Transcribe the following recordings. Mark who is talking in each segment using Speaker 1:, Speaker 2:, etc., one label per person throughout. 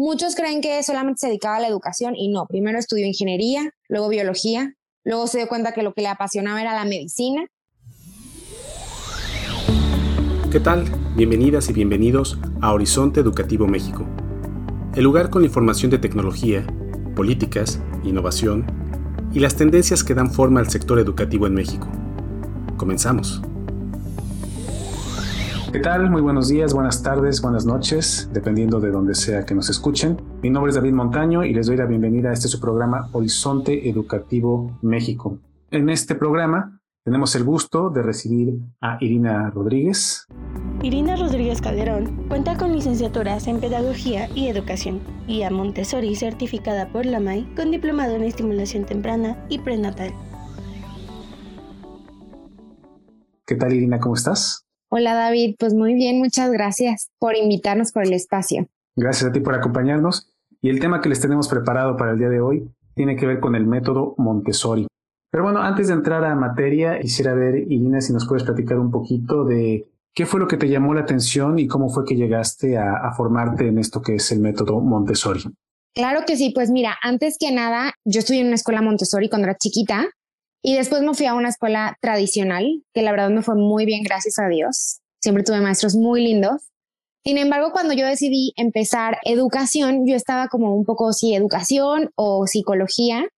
Speaker 1: Muchos creen que solamente se dedicaba a la educación y no, primero estudió ingeniería, luego biología, luego se dio cuenta que lo que le apasionaba era la medicina.
Speaker 2: ¿Qué tal? Bienvenidas y bienvenidos a Horizonte Educativo México, el lugar con información de tecnología, políticas, innovación y las tendencias que dan forma al sector educativo en México. Comenzamos. ¿Qué tal? Muy buenos días, buenas tardes, buenas noches, dependiendo de donde sea que nos escuchen. Mi nombre es David Montaño y les doy la bienvenida a este su programa Horizonte Educativo México. En este programa tenemos el gusto de recibir a Irina Rodríguez.
Speaker 3: Irina Rodríguez Calderón cuenta con licenciaturas en Pedagogía y Educación, y a Montessori certificada por la MAI con diplomado en estimulación temprana y prenatal.
Speaker 2: ¿Qué tal Irina? ¿Cómo estás?
Speaker 1: Hola David, pues muy bien, muchas gracias por invitarnos por el espacio.
Speaker 2: Gracias a ti por acompañarnos. Y el tema que les tenemos preparado para el día de hoy tiene que ver con el método Montessori. Pero bueno, antes de entrar a materia, quisiera ver, Irina, si nos puedes platicar un poquito de qué fue lo que te llamó la atención y cómo fue que llegaste a, a formarte en esto que es el método Montessori.
Speaker 1: Claro que sí, pues mira, antes que nada, yo estudié en una escuela Montessori cuando era chiquita y después me fui a una escuela tradicional, que la verdad me fue muy bien, gracias a Dios. Siempre tuve maestros muy lindos. Sin embargo, cuando yo decidí empezar educación, yo estaba como un poco, sí, educación o psicología,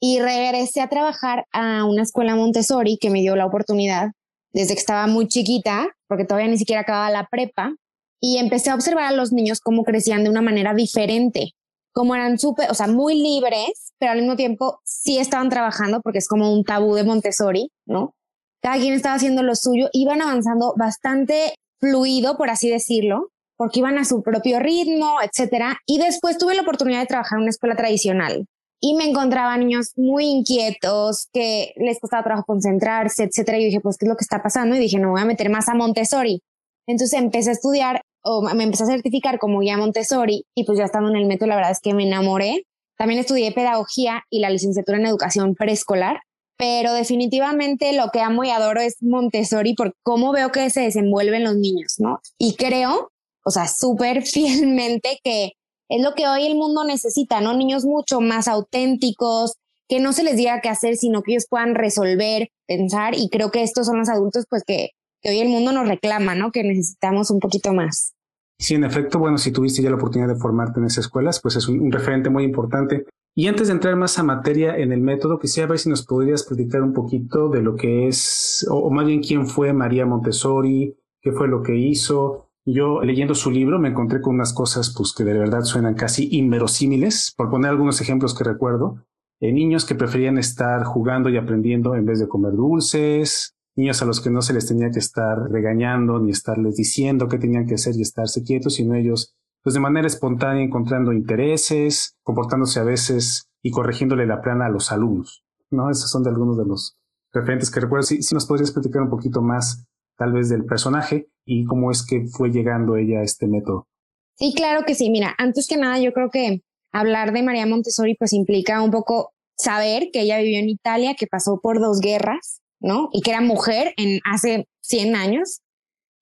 Speaker 1: y regresé a trabajar a una escuela Montessori que me dio la oportunidad desde que estaba muy chiquita, porque todavía ni siquiera acababa la prepa, y empecé a observar a los niños cómo crecían de una manera diferente como eran súper, o sea, muy libres, pero al mismo tiempo sí estaban trabajando porque es como un tabú de Montessori, ¿no? Cada quien estaba haciendo lo suyo, iban avanzando bastante fluido, por así decirlo, porque iban a su propio ritmo, etcétera. Y después tuve la oportunidad de trabajar en una escuela tradicional y me encontraba niños muy inquietos, que les costaba trabajo concentrarse, etcétera. Y dije, pues, ¿qué es lo que está pasando? Y dije, no voy a meter más a Montessori. Entonces empecé a estudiar o me empecé a certificar como guía Montessori y pues ya estando en el método, la verdad es que me enamoré. También estudié pedagogía y la licenciatura en educación preescolar, pero definitivamente lo que amo y adoro es Montessori por cómo veo que se desenvuelven los niños, ¿no? Y creo, o sea, súper fielmente que es lo que hoy el mundo necesita, ¿no? Niños mucho más auténticos, que no se les diga qué hacer, sino que ellos puedan resolver, pensar, y creo que estos son los adultos, pues que que hoy el mundo nos reclama, ¿no? Que necesitamos un poquito más.
Speaker 2: Sí, en efecto, bueno, si tuviste ya la oportunidad de formarte en esas escuelas, pues es un, referente muy importante. Y antes de entrar más a materia en el método, quisiera ver si nos podrías platicar un poquito de lo que es, o, más bien quién fue María Montessori, qué fue lo que hizo. Yo leyendo su libro me encontré con unas cosas pues que de verdad suenan casi inverosímiles, por poner algunos ejemplos que recuerdo. Eh, niños que preferían estar jugando y aprendiendo en vez de comer dulces, niños a los que no se les tenía que estar regañando ni estarles diciendo qué tenían que hacer y estarse quietos, sino ellos, pues de manera espontánea, encontrando intereses, comportándose a veces y corrigiéndole la plana a los alumnos. ¿no? Esos son de algunos de los referentes que recuerdo. Si, si nos podrías platicar un poquito más, tal vez, del personaje y cómo es que fue llegando ella a este método.
Speaker 1: Sí, claro que sí. Mira, antes que nada, yo creo que hablar de María Montessori pues implica un poco saber que ella vivió en Italia, que pasó por dos guerras, ¿no? Y que era mujer en hace 100 años.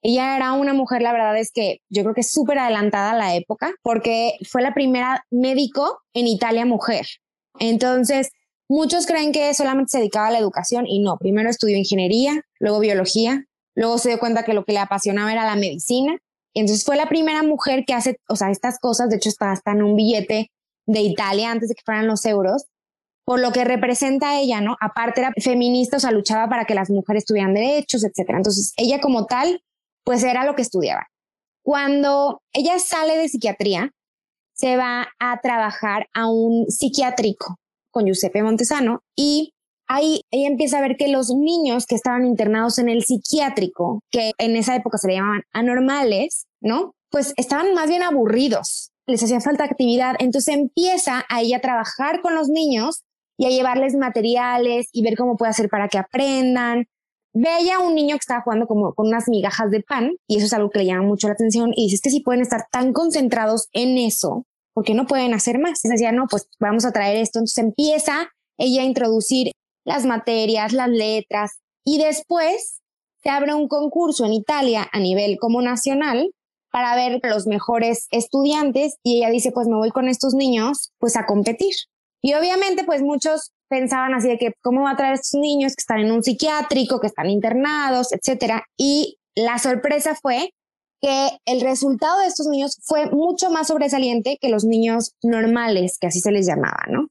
Speaker 1: Ella era una mujer, la verdad es que yo creo que súper adelantada a la época, porque fue la primera médico en Italia mujer. Entonces, muchos creen que solamente se dedicaba a la educación y no, primero estudió ingeniería, luego biología, luego se dio cuenta que lo que le apasionaba era la medicina. Entonces fue la primera mujer que hace, o sea, estas cosas, de hecho está hasta en un billete de Italia antes de que fueran los euros, por lo que representa ella, ¿no? Aparte era feminista, o sea, luchaba para que las mujeres tuvieran derechos, etcétera. Entonces, ella como tal, pues era lo que estudiaba. Cuando ella sale de psiquiatría, se va a trabajar a un psiquiátrico con Giuseppe Montesano y ahí ella empieza a ver que los niños que estaban internados en el psiquiátrico, que en esa época se le llamaban anormales, ¿no? Pues estaban más bien aburridos, les hacía falta actividad, entonces empieza a ella a trabajar con los niños y a llevarles materiales y ver cómo puede hacer para que aprendan. Veía a un niño que estaba jugando como con unas migajas de pan y eso es algo que le llama mucho la atención y dices que si pueden estar tan concentrados en eso, porque no pueden hacer más. Y decía, no, pues vamos a traer esto. Entonces empieza ella a introducir las materias, las letras y después se abre un concurso en Italia a nivel como nacional para ver los mejores estudiantes y ella dice, pues me voy con estos niños pues a competir. Y obviamente pues muchos pensaban así de que cómo va a traer a estos niños que están en un psiquiátrico, que están internados, etcétera. Y la sorpresa fue que el resultado de estos niños fue mucho más sobresaliente que los niños normales, que así se les llamaba, ¿no?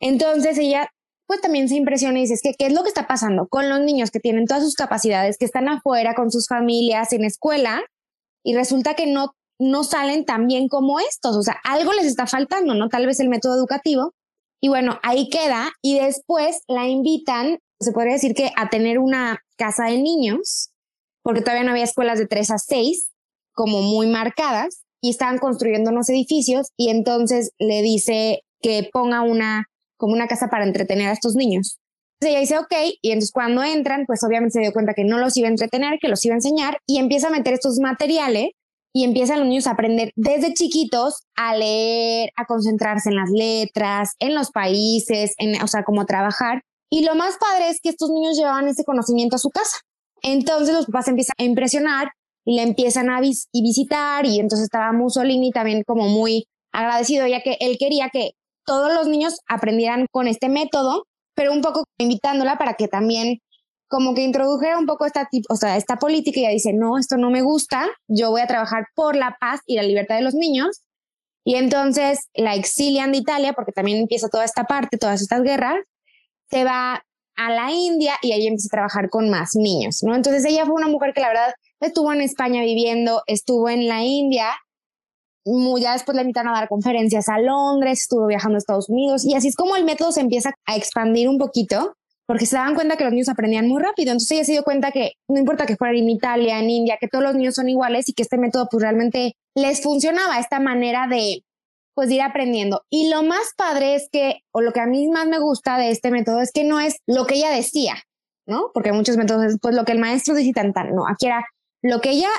Speaker 1: Entonces ella pues también se impresiona y dice, es que, ¿qué es lo que está pasando con los niños que tienen todas sus capacidades, que están afuera con sus familias en escuela y resulta que no, no salen tan bien como estos? O sea, algo les está faltando, ¿no? Tal vez el método educativo. Y bueno, ahí queda y después la invitan, se podría decir que a tener una casa de niños, porque todavía no había escuelas de 3 a 6 como muy marcadas y estaban construyendo unos edificios y entonces le dice que ponga una como una casa para entretener a estos niños. Entonces ella dice, ok, y entonces cuando entran, pues obviamente se dio cuenta que no los iba a entretener, que los iba a enseñar y empieza a meter estos materiales y empiezan los niños a aprender desde chiquitos a leer, a concentrarse en las letras, en los países, en, o sea, cómo trabajar. Y lo más padre es que estos niños llevaban ese conocimiento a su casa. Entonces los papás empiezan a impresionar y le empiezan a visitar y entonces estaba Mussolini también como muy agradecido ya que él quería que todos los niños aprendieran con este método, pero un poco invitándola para que también como que introdujera un poco esta, o sea, esta política y ella dice, no, esto no me gusta, yo voy a trabajar por la paz y la libertad de los niños. Y entonces la exilian de Italia, porque también empieza toda esta parte, todas estas guerras, se va a la India y ahí empieza a trabajar con más niños, ¿no? Entonces ella fue una mujer que la verdad estuvo en España viviendo, estuvo en la India, ya después le invitaron a dar conferencias a Londres, estuvo viajando a Estados Unidos y así es como el método se empieza a expandir un poquito porque se daban cuenta que los niños aprendían muy rápido. Entonces ella se dio cuenta que no importa que fuera en Italia, en India, que todos los niños son iguales y que este método pues realmente les funcionaba, esta manera de pues ir aprendiendo. Y lo más padre es que, o lo que a mí más me gusta de este método es que no es lo que ella decía, ¿no? Porque muchos métodos es pues lo que el maestro dice tan tan, no, aquí era lo que ella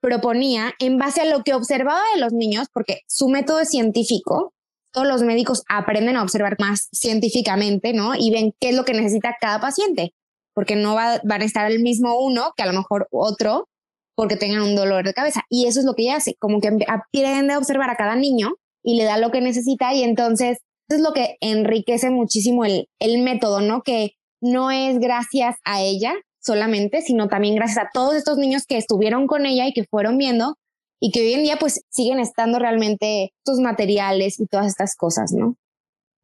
Speaker 1: proponía en base a lo que observaba de los niños, porque su método es científico, todos los médicos aprenden a observar más científicamente, ¿no? Y ven qué es lo que necesita cada paciente, porque no va, van a estar el mismo uno que a lo mejor otro porque tengan un dolor de cabeza. Y eso es lo que ella hace, como que aprende a observar a cada niño y le da lo que necesita y entonces es lo que enriquece muchísimo el método, ¿no? Que no es gracias a ella, solamente, sino también gracias a todos estos niños que estuvieron con ella y que fueron viendo y que hoy en día pues siguen estando realmente estos materiales y todas estas cosas, ¿no?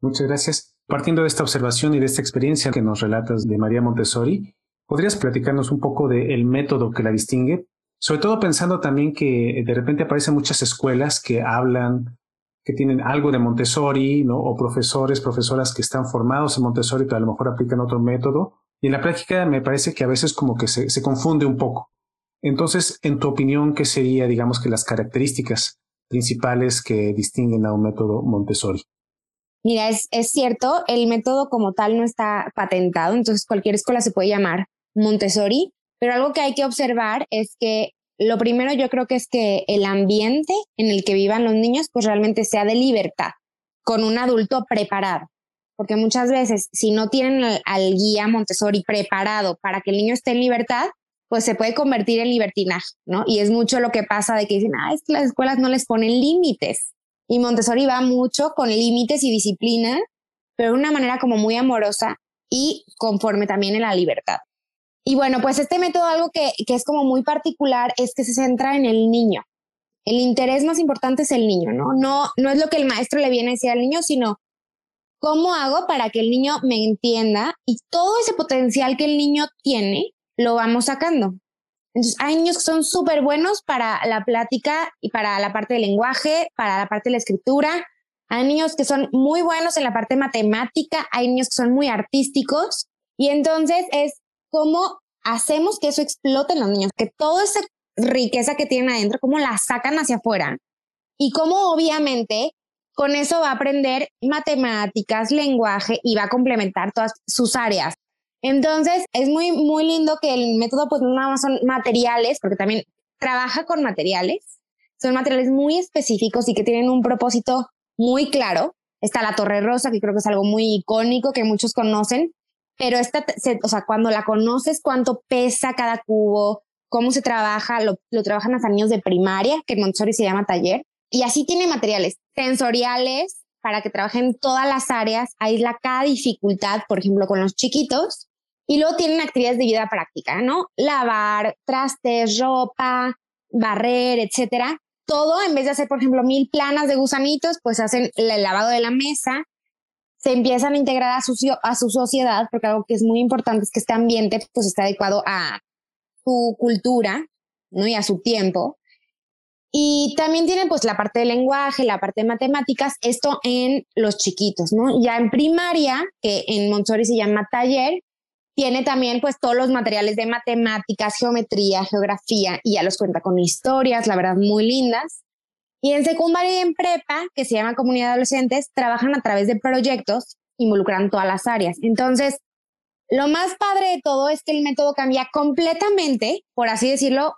Speaker 2: Muchas gracias. Partiendo de esta observación y de esta experiencia que nos relatas de María Montessori, ¿podrías platicarnos un poco del método que la distingue? Sobre todo pensando también que de repente aparecen muchas escuelas que hablan, que tienen algo de Montessori, ¿no? O profesores, profesoras que están formados en Montessori, pero a lo mejor aplican otro método. Y en la práctica me parece que a veces como que se, confunde un poco. Entonces, en tu opinión, ¿qué sería, digamos, que las características principales que distinguen a un método Montessori?
Speaker 1: Mira, es, cierto, el método como tal no está patentado, entonces cualquier escuela se puede llamar Montessori, pero algo que hay que observar es que lo primero yo creo que es que el ambiente en el que vivan los niños pues realmente sea de libertad, con un adulto preparado porque muchas veces si no tienen al, guía Montessori preparado para que el niño esté en libertad, pues se puede convertir en libertinaje, ¿no? Y es mucho lo que pasa de que dicen, ah, es que las escuelas no les ponen límites. Y Montessori va mucho con límites y disciplina, pero de una manera como muy amorosa y conforme también en la libertad. Y bueno, pues este método, algo que, que es como muy particular, es que se centra en el niño. El interés más importante es el niño, ¿no? No, no es lo que el maestro le viene a decir al niño, sino ¿Cómo hago para que el niño me entienda? Y todo ese potencial que el niño tiene, lo vamos sacando. Entonces, hay niños que son súper buenos para la plática y para la parte del lenguaje, para la parte de la escritura. Hay niños que son muy buenos en la parte matemática, hay niños que son muy artísticos. Y entonces es cómo hacemos que eso explote en los niños, que toda esa riqueza que tienen adentro, cómo la sacan hacia afuera. Y cómo obviamente con eso va a aprender matemáticas, lenguaje y va a complementar todas sus áreas. Entonces, es muy, muy lindo que el método, pues no nada más son materiales, porque también trabaja con materiales. Son materiales muy específicos y que tienen un propósito muy claro. Está la Torre Rosa, que creo que es algo muy icónico que muchos conocen, pero esta, o sea, cuando la conoces, cuánto pesa cada cubo, cómo se trabaja, lo, lo trabajan hasta niños de primaria, que en Montessori se llama taller, y así tiene materiales sensoriales para que trabajen todas las áreas, aísla cada dificultad, por ejemplo, con los chiquitos, y luego tienen actividades de vida práctica, ¿no? Lavar, trastes, ropa, barrer, etcétera. Todo, en vez de hacer, por ejemplo, mil planas de gusanitos, pues hacen el lavado de la mesa, se empiezan a integrar a su, a su sociedad, porque algo que es muy importante es que este ambiente pues está adecuado a su cultura, ¿no? Y a su tiempo. Y también tienen pues la parte de lenguaje, la parte de matemáticas, esto en los chiquitos, ¿no? Ya en primaria, que en Montessori se llama taller, tiene también pues todos los materiales de matemáticas, geometría, geografía y ya los cuenta con historias, la verdad, muy lindas. Y en secundaria y en prepa, que se llama comunidad de adolescentes, trabajan a través de proyectos, involucran todas las áreas. Entonces, lo más padre de todo es que el método cambia completamente, por así decirlo,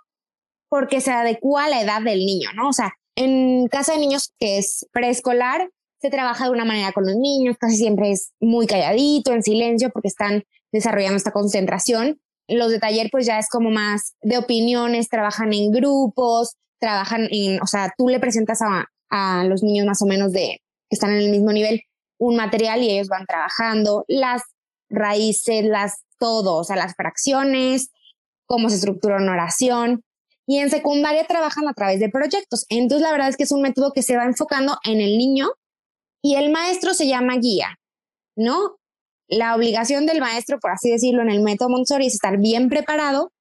Speaker 1: porque se adecua a la edad del niño, ¿no? O sea, en casa de niños que es preescolar, se trabaja de una manera con los niños, casi siempre es muy calladito, en silencio, porque están desarrollando esta concentración. Los de taller, pues ya es como más de opiniones, trabajan en grupos, trabajan en, o sea, tú le presentas a, a los niños más o menos de que están en el mismo nivel un material y ellos van trabajando las raíces, las todo, o sea, las fracciones, cómo se estructura una oración. Y en secundaria trabajan a través de proyectos. Entonces, la verdad es que es un método que se va enfocando en el niño y el maestro se llama guía, ¿no? La obligación del maestro, por así decirlo, en el método Montessori es estar bien preparado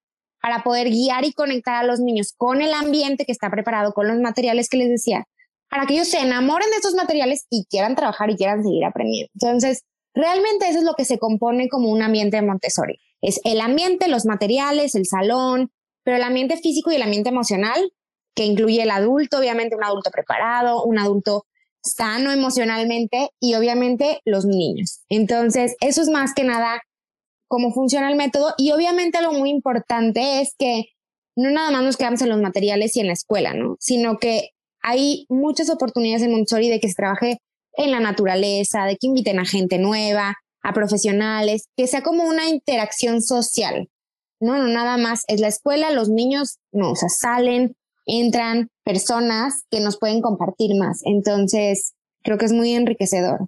Speaker 1: para poder guiar y conectar a los niños con el ambiente que está preparado, con los materiales que les decía, para que ellos se enamoren de estos materiales y quieran trabajar y quieran seguir aprendiendo. Entonces, realmente eso es lo que se compone como un ambiente de Montessori. Es el ambiente, los materiales, el salón, pero el ambiente físico y el ambiente emocional, que incluye el adulto, obviamente un adulto preparado, un adulto sano emocionalmente y obviamente los niños. Entonces, eso es más que nada cómo funciona el método y obviamente algo muy importante es que no nada más nos quedamos en los materiales y en la escuela, ¿no? Sino que hay muchas oportunidades en Montessori de que se trabaje en la naturaleza, de que inviten a gente nueva, a profesionales, que sea como una interacción social. No, no, nada más es la escuela, los niños, no, o sea, salen, entran personas que nos pueden compartir más. Entonces, creo que es muy enriquecedor.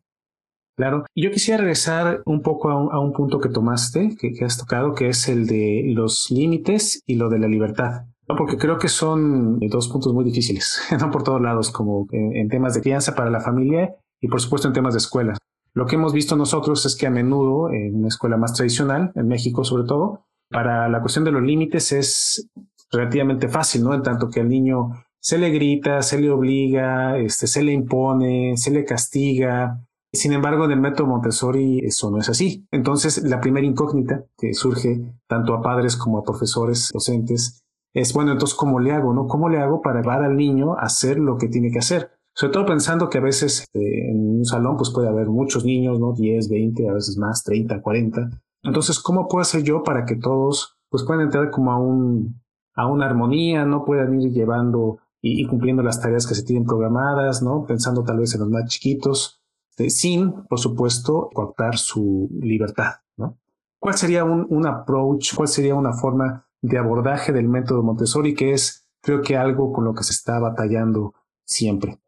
Speaker 2: Claro. Y yo quisiera regresar un poco a un, punto que tomaste, que, has tocado, que es el de los límites y lo de la libertad. Porque creo que son dos puntos muy difíciles, no por todos lados, como en temas de crianza para la familia y por supuesto en temas de escuela. Lo que hemos visto nosotros es que a menudo en una escuela más tradicional, en México sobre todo, para la cuestión de los límites es relativamente fácil, ¿no? En tanto que al niño se le grita, se le obliga, este, se le impone, se le castiga. Sin embargo, en el método Montessori eso no es así. Entonces, la primera incógnita que surge tanto a padres como a profesores, docentes, es, bueno, entonces, ¿cómo le hago, no? ¿Cómo le hago para llevar al niño a hacer lo que tiene que hacer? Sobre todo pensando que a veces este, en un salón pues puede haber muchos niños, ¿no? 10, 20, a veces más, 30, 40. Entonces, ¿cómo puedo hacer yo para que todos pues puedan entrar como a un, a una armonía, no puedan ir llevando y, cumpliendo las tareas que se tienen programadas, ¿no? Pensando tal vez en los más chiquitos, este, sin, por supuesto, cortar su libertad, ¿no? ¿Cuál sería un, un approach, cuál sería una forma de abordaje del método Montessori que es, creo que algo con lo que se está batallando siempre?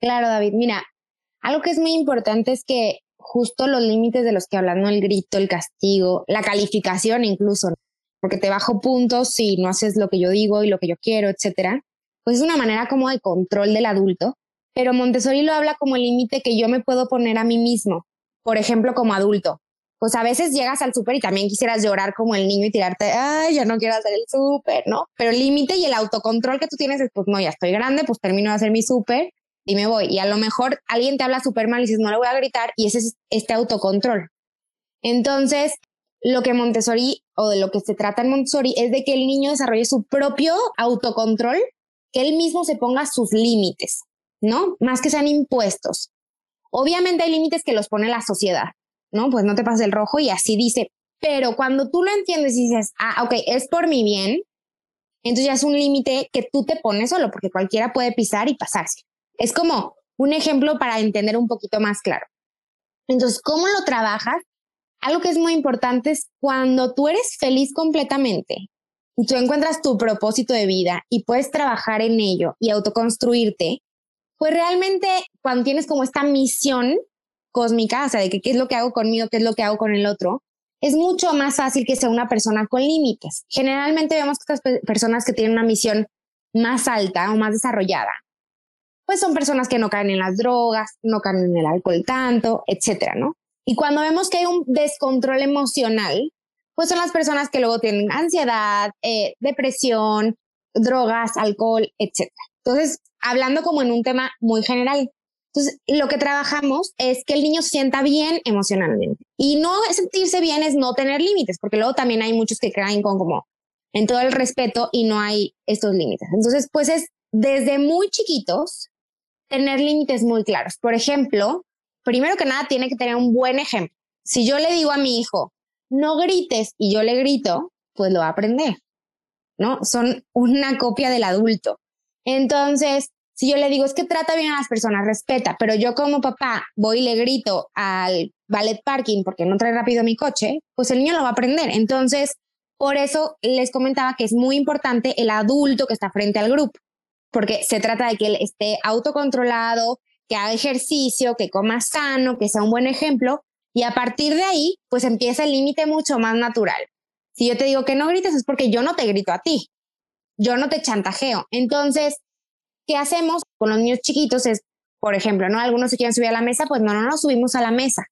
Speaker 1: Claro, David. Mira, algo que es muy importante es que justo los límites de los que hablan, el grito, el castigo, la calificación incluso, porque te bajo puntos si no haces lo que yo digo y lo que yo quiero, etcétera, pues es una manera como de control del adulto. Pero Montessori lo habla como el límite que yo me puedo poner a mí mismo, por ejemplo, como adulto. Pues a veces llegas al súper y también quisieras llorar como el niño y tirarte, ay, ya no quiero hacer el súper, ¿no? Pero el límite y el autocontrol que tú tienes es, pues no, ya estoy grande, pues termino de hacer mi súper y me voy. Y a lo mejor alguien te habla súper mal y dices, no le voy a gritar, y ese es este autocontrol. Entonces, lo que Montessori o de lo que se trata en Montessori es de que el niño desarrolle su propio autocontrol, que él mismo se ponga sus límites, ¿no? Más que sean impuestos. Obviamente hay límites que los pone la sociedad, ¿no? Pues no te pases el rojo y así dice. Pero cuando tú lo entiendes y dices, ah, ok, es por mi bien, entonces ya es un límite que tú te pones solo, porque cualquiera puede pisar y pasarse. Es como un ejemplo para entender un poquito más claro. Entonces, ¿cómo lo trabajas? Algo que es muy importante es cuando tú eres feliz completamente y tú encuentras tu propósito de vida y puedes trabajar en ello y autoconstruirte, pues realmente cuando tienes como esta misión cósmica, o sea, de que qué es lo que hago conmigo, qué es lo que hago con el otro, es mucho más fácil que sea una persona con límites. Generalmente vemos que estas personas que tienen una misión más alta o más desarrollada, pues son personas que no caen en las drogas, no caen en el alcohol tanto, etcétera, ¿no? Y cuando vemos que hay un descontrol emocional, pues son las personas que luego tienen ansiedad, eh, depresión, drogas, alcohol, etcétera. Entonces, hablando como en un tema muy general, entonces, lo que trabajamos es que el niño se sienta bien emocionalmente. Y no sentirse bien es no tener límites, porque luego también hay muchos que caen con como en todo el respeto y no hay estos límites. Entonces, pues es desde muy chiquitos tener límites muy claros. Por ejemplo, primero que nada tiene que tener un buen ejemplo. Si yo le digo a mi hijo, no grites y yo le grito, pues lo va a aprender, ¿no? Son una copia del adulto. Entonces, si yo le digo, es que trata bien a las personas, respeta, pero yo como papá voy y le grito al ballet parking porque no trae rápido mi coche, pues el niño lo va a aprender. Entonces, por eso les comentaba que es muy importante el adulto que está frente al grupo, porque se trata de que él esté autocontrolado, que haga ejercicio, que coma sano, que sea un buen ejemplo, y a partir de ahí, pues empieza el límite mucho más natural. Si yo te digo que no grites es porque yo no te grito a ti, yo no te chantajeo. Entonces, ¿qué hacemos con los niños chiquitos? Es, por ejemplo, ¿no? Algunos se quieren subir a la mesa, pues no, no nos subimos a la mesa.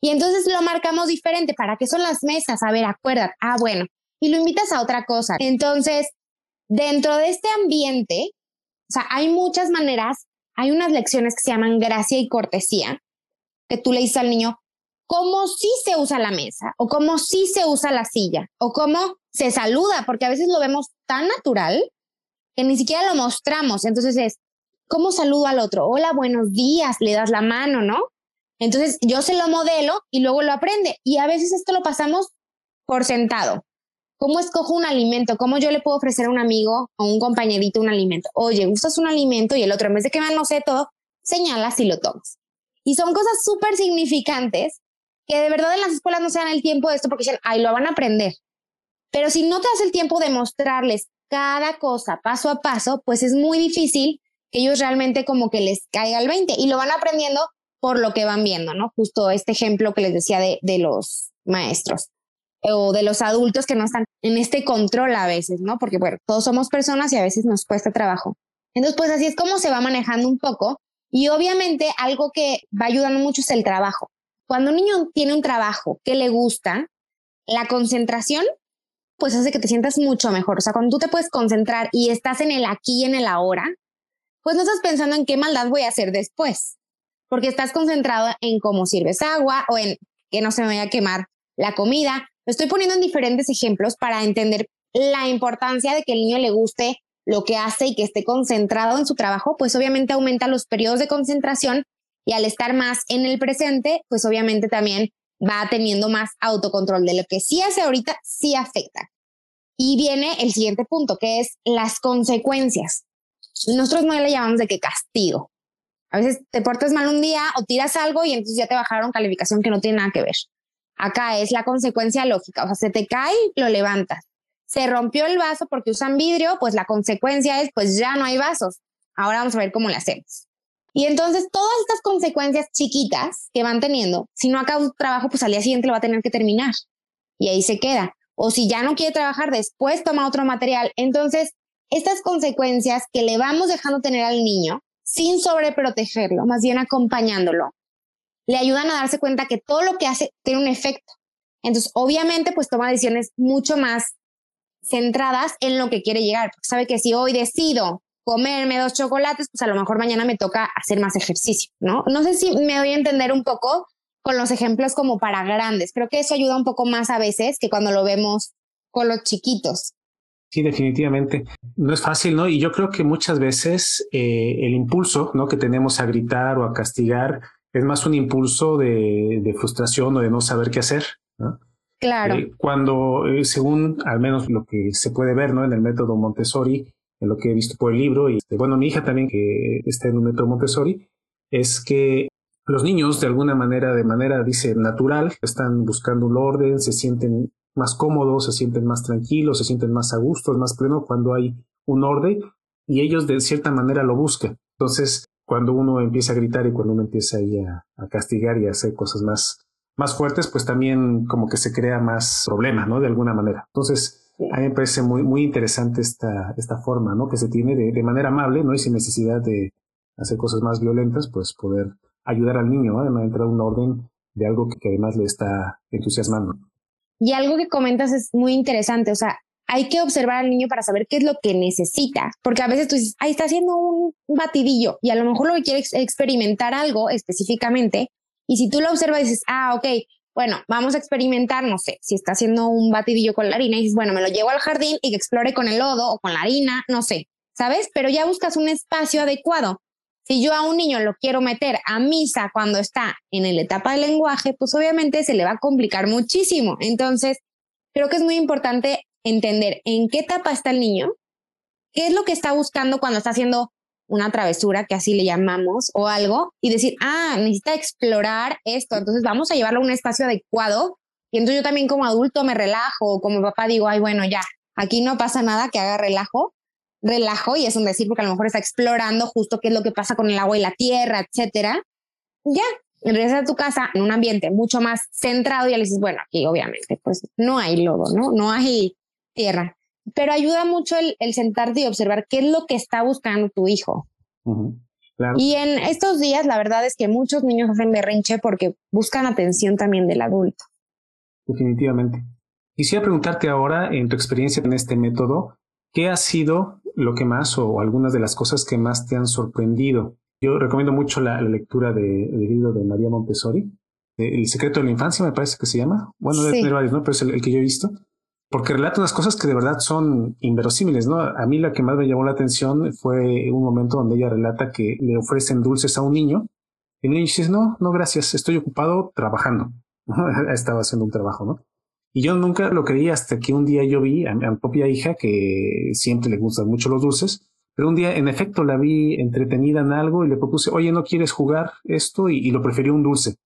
Speaker 1: Y entonces lo marcamos diferente. ¿Para qué son las mesas? A ver, acuérdate. Ah, bueno. Y lo invitas a otra cosa. Entonces, dentro de este ambiente, o sea, hay muchas maneras, hay unas lecciones que se llaman gracia y cortesía, que tú le dices al niño cómo sí se usa la mesa, o cómo sí se usa la silla, o cómo se saluda, porque a veces lo vemos tan natural que ni siquiera lo mostramos. Entonces es, ¿cómo saludo al otro? Hola, buenos días, le das la mano, ¿no? Entonces yo se lo modelo y luego lo aprende. Y a veces esto lo pasamos por sentado. ¿Cómo escojo un alimento? ¿Cómo yo le puedo ofrecer a un amigo o un compañerito un alimento? Oye, ¿gustas un alimento? Y el otro, en vez de que me no sé todo, señala si lo tomas. Y son cosas súper significantes que de verdad en las escuelas no se dan el tiempo de esto porque dicen, ay, lo van a aprender. Pero si no te das el tiempo de mostrarles cada cosa paso a paso, pues es muy difícil que ellos realmente como que les caiga el 20 y lo van aprendiendo por lo que van viendo, ¿no? Justo este ejemplo que les decía de, de los maestros o de los adultos que no están en este control a veces, ¿no? Porque bueno, todos somos personas y a veces nos cuesta trabajo. Entonces, pues así es como se va manejando un poco y obviamente algo que va ayudando mucho es el trabajo. Cuando un niño tiene un trabajo que le gusta, la concentración pues hace que te sientas mucho mejor. O sea, cuando tú te puedes concentrar y estás en el aquí y en el ahora, pues no estás pensando en qué maldad voy a hacer después, porque estás concentrado en cómo sirves agua o en que no se me vaya a quemar la comida. Lo estoy poniendo en diferentes ejemplos para entender la importancia de que el niño le guste lo que hace y que esté concentrado en su trabajo, pues obviamente aumenta los periodos de concentración y al estar más en el presente, pues obviamente también va teniendo más autocontrol de lo que sí hace ahorita, sí afecta. Y viene el siguiente punto, que es las consecuencias. Nosotros no le llamamos de que castigo. A veces te portas mal un día o tiras algo y entonces ya te bajaron calificación que no tiene nada que ver. Acá es la consecuencia lógica, o sea, se te cae, lo levantas. Se rompió el vaso porque usan vidrio, pues la consecuencia es, pues ya no hay vasos. Ahora vamos a ver cómo le hacemos. Y entonces todas estas consecuencias chiquitas que van teniendo, si no acaba un trabajo, pues al día siguiente lo va a tener que terminar. Y ahí se queda o si ya no quiere trabajar, después toma otro material. Entonces, estas consecuencias que le vamos dejando tener al niño, sin sobreprotegerlo, más bien acompañándolo, le ayudan a darse cuenta que todo lo que hace tiene un efecto. Entonces, obviamente, pues toma decisiones mucho más centradas en lo que quiere llegar, sabe que si hoy decido comerme dos chocolates, pues a lo mejor mañana me toca hacer más ejercicio, ¿no? No sé si me doy a entender un poco, con los ejemplos como para grandes. Creo que eso ayuda un poco más a veces que cuando lo vemos con los chiquitos.
Speaker 2: Sí, definitivamente. No es fácil, ¿no? Y yo creo que muchas veces eh, el impulso, ¿no? Que tenemos a gritar o a castigar es más un impulso de, frustración o de no saber qué hacer, ¿no?
Speaker 1: Claro.
Speaker 2: Eh, cuando, eh, según al menos lo que se puede ver, ¿no? En el método Montessori, en lo que he visto por el libro, y bueno, mi hija también que está en un método Montessori, es que los niños, de alguna manera, de manera, dice, natural, están buscando un orden, se sienten más cómodos, se sienten más tranquilos, se sienten más a gusto, más pleno cuando hay un orden y ellos de cierta manera lo buscan. Entonces, cuando uno empieza a gritar y cuando uno empieza ahí a, a castigar y a hacer cosas más, más fuertes, pues también como que se crea más problema, ¿no? De alguna manera. Entonces, a mí me parece muy, muy interesante esta, esta forma, ¿no? Que se tiene de, de manera amable, ¿no? Y sin necesidad de hacer cosas más violentas, pues poder ayudar al niño, ¿no? a entrar a un orden de algo que, que además le está entusiasmando.
Speaker 1: Y algo que comentas es muy interesante, o sea, hay que observar al niño para saber qué es lo que necesita, porque a veces tú dices, ahí está haciendo un batidillo y a lo mejor lo que quiere es experimentar algo específicamente, y si tú lo observas dices, ah, ok, bueno, vamos a experimentar, no sé, si está haciendo un batidillo con la harina y dices, bueno, me lo llevo al jardín y que explore con el lodo o con la harina, no sé, ¿sabes? Pero ya buscas un espacio adecuado. Si yo a un niño lo quiero meter a misa cuando está en la etapa del lenguaje, pues obviamente se le va a complicar muchísimo. Entonces, creo que es muy importante entender en qué etapa está el niño, qué es lo que está buscando cuando está haciendo una travesura, que así le llamamos, o algo, y decir, ah, necesita explorar esto, entonces vamos a llevarlo a un espacio adecuado. Y entonces yo también como adulto me relajo, como papá digo, ay, bueno, ya, aquí no pasa nada que haga relajo, relajo, y es un decir, porque a lo mejor está explorando justo qué es lo que pasa con el agua y la tierra, etcétera. Ya, regresas a tu casa en un ambiente mucho más centrado y le dices, bueno, aquí obviamente, pues no hay lodo, ¿no? No hay tierra. Pero ayuda mucho el, sentarte y observar qué es lo que está buscando tu hijo. Y en estos días, la verdad es que muchos niños hacen berrinche porque buscan atención también del adulto.
Speaker 2: Definitivamente. Quisiera preguntarte ahora, en tu experiencia en este método, ¿qué ha sido lo que más o algunas de las cosas que más te han sorprendido? Yo recomiendo mucho la, lectura de, del libro de María Montessori, El secreto de la infancia, me parece que se llama. Bueno, debe tener varios, ¿no? Pero es el, que yo he visto porque relata unas cosas que de verdad son inverosímiles, ¿no? A mí la que más me llamó la atención fue un momento donde ella relata que le ofrecen dulces a un niño y el niño dice, no, no, gracias, estoy ocupado trabajando. Estaba haciendo un trabajo, ¿no? Y yo nunca lo creía hasta que un día yo vi a, mi propia hija, que siempre le gustan mucho los dulces, pero un día en efecto la vi entretenida en algo y le propuse, oye, ¿no quieres jugar esto? Y, y lo prefirió un dulce.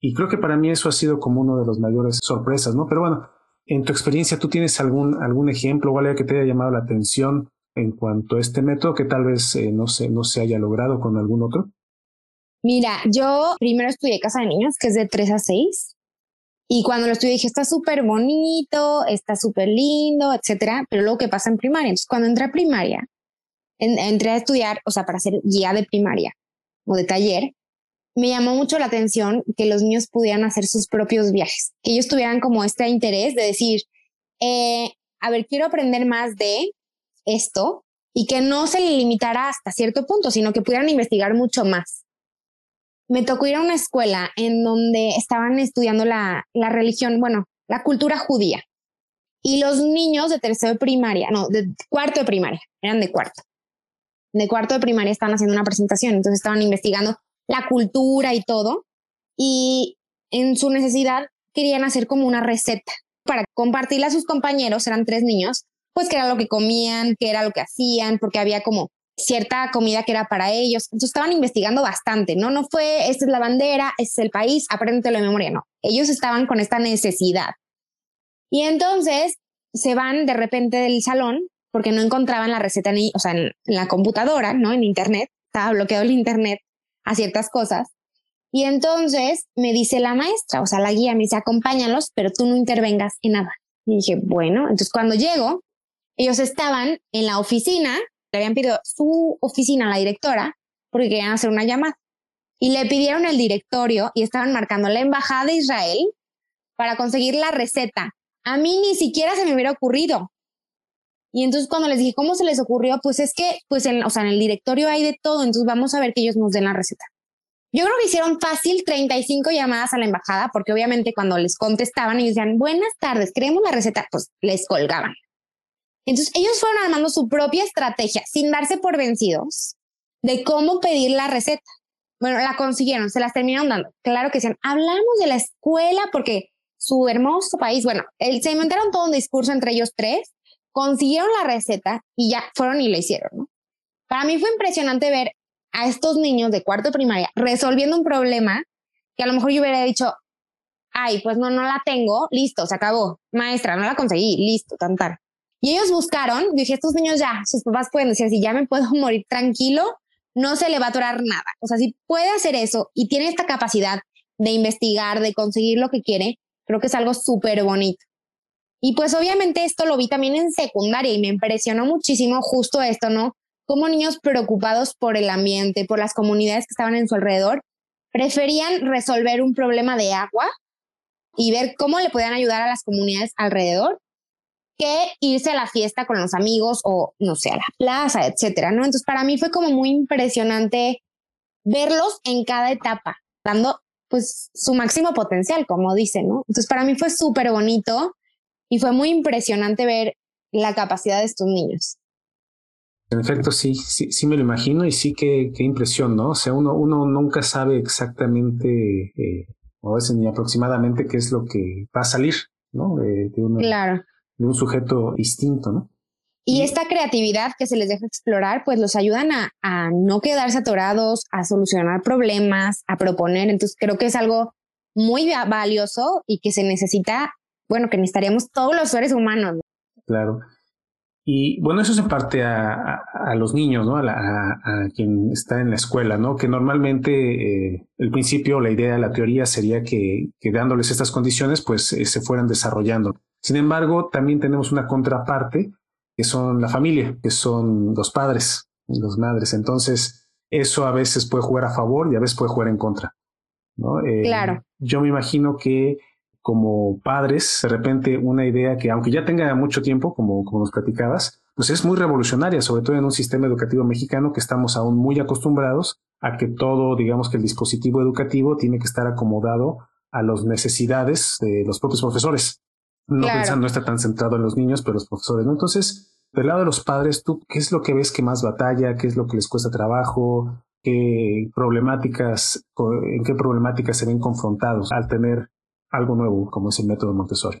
Speaker 2: Y creo que para mí eso ha sido como uno de los mayores sorpresas, ¿no? Pero bueno, en tu experiencia, ¿tú tienes algún, algún ejemplo o algo que te haya llamado la atención en cuanto a este método que tal vez eh, no, se, no se haya logrado con algún otro?
Speaker 1: Mira, yo primero estudié Casa de Niños, que es de 3 a 6. Y cuando lo estudié dije, está súper bonito, está súper lindo, etcétera. Pero luego, ¿qué pasa en primaria? Entonces, cuando entré a primaria, entré a estudiar, o sea, para ser guía de primaria o de taller, me llamó mucho la atención que los niños pudieran hacer sus propios viajes, que ellos tuvieran como este interés de decir, eh, a ver, quiero aprender más de esto y que no se limitara hasta cierto punto, sino que pudieran investigar mucho más. Me tocó ir a una escuela en donde estaban estudiando la, la religión, bueno, la cultura judía. Y los niños de tercero de primaria, no, de cuarto de primaria, eran de cuarto. De cuarto de primaria estaban haciendo una presentación, entonces estaban investigando la cultura y todo. Y en su necesidad querían hacer como una receta para compartirla a sus compañeros, eran tres niños, pues qué era lo que comían, qué era lo que hacían, porque había como cierta comida que era para ellos. Entonces estaban investigando bastante, ¿no? No fue, esta es la bandera, este es el país, apréndetelo de memoria, no. Ellos estaban con esta necesidad. Y entonces se van de repente del salón porque no encontraban la receta en, o sea, en la computadora, ¿no? En internet, estaba bloqueado el internet a ciertas cosas. Y entonces me dice la maestra, o sea, la guía me dice, acompáñalos, pero tú no intervengas en nada. Y dije, bueno, entonces cuando llego, ellos estaban en la oficina, le habían pedido su oficina a la directora porque querían hacer una llamada. Y le pidieron el directorio y estaban marcando la embajada de Israel para conseguir la receta. A mí ni siquiera se me hubiera ocurrido. Y entonces cuando les dije, ¿cómo se les ocurrió? Pues es que, pues en, o sea, en el directorio hay de todo, entonces vamos a ver que ellos nos den la receta. Yo creo que hicieron fácil 35 llamadas a la embajada, porque obviamente cuando les contestaban y decían, buenas tardes, queremos la receta, pues les colgaban. Entonces ellos fueron armando su propia estrategia sin darse por vencidos de cómo pedir la receta. Bueno, la consiguieron, se las terminaron dando. Claro que decían, hablamos de la escuela porque su hermoso país, bueno, el, se inventaron todo un discurso entre ellos tres consiguieron la receta y ya fueron y la hicieron, ¿no? Para mí fue impresionante ver a estos niños de cuarto de primaria resolviendo un problema que a lo mejor yo hubiera dicho, ay, pues no, no la tengo, listo, se acabó. Maestra, no la conseguí, listo, tan, Y ellos buscaron, dije, estos niños ya, sus papás pueden decir, si ya me puedo morir tranquilo, no se le va a atorar nada. O sea, si puede hacer eso y tiene esta capacidad de investigar, de conseguir lo que quiere, creo que es algo súper bonito. Y pues obviamente esto lo vi también en secundaria y me impresionó muchísimo justo esto, ¿no? Como niños preocupados por el ambiente, por las comunidades que estaban en su alrededor, preferían resolver un problema de agua y ver cómo le podían ayudar a las comunidades alrededor que irse a la fiesta con los amigos o, no sé, a la plaza, etcétera, ¿no? Entonces, para mí fue como muy impresionante verlos en cada etapa, dando pues su máximo potencial, como dicen, ¿no? Entonces, para mí fue súper bonito y fue muy impresionante ver la capacidad de estos niños.
Speaker 2: En efecto, sí, sí, sí me lo imagino y sí que, qué impresión, ¿no? O sea, uno, uno nunca sabe exactamente, eh, o a veces ni aproximadamente qué es lo que va a salir, ¿no? De,
Speaker 1: claro.
Speaker 2: de un sujeto distinto, ¿no?
Speaker 1: Y esta creatividad que se les deja explorar, pues los ayudan a, a, no quedarse atorados, a solucionar problemas, a proponer. Entonces creo que es algo muy valioso y que se necesita, bueno, que necesitaríamos todos los seres humanos.
Speaker 2: Claro. Y bueno, eso se parte a, a, los niños, ¿no? A, a, quien está en la escuela, ¿no? Que normalmente eh, el principio, la idea, la teoría sería que, que dándoles estas condiciones, pues eh, se fueran desarrollando. Sin embargo, también tenemos una contraparte, que son la familia, que son los padres, los madres. Entonces, eso a veces puede jugar a favor y a veces puede jugar en contra. ¿no?
Speaker 1: Eh, claro.
Speaker 2: Yo me imagino que como padres, de repente una idea que aunque ya tenga mucho tiempo, como, como nos platicabas, pues es muy revolucionaria, sobre todo en un sistema educativo mexicano que estamos aún muy acostumbrados a que todo, digamos que el dispositivo educativo tiene que estar acomodado a las necesidades de los propios profesores. No pensando, no está tan centrado en los niños, pero los profesores, ¿no? Entonces, del lado de los padres, ¿tú qué es lo que ves que más batalla? ¿Qué es lo que les cuesta trabajo? ¿Qué problemáticas, en qué problemáticas se ven confrontados al tener algo nuevo como es el método Montessori?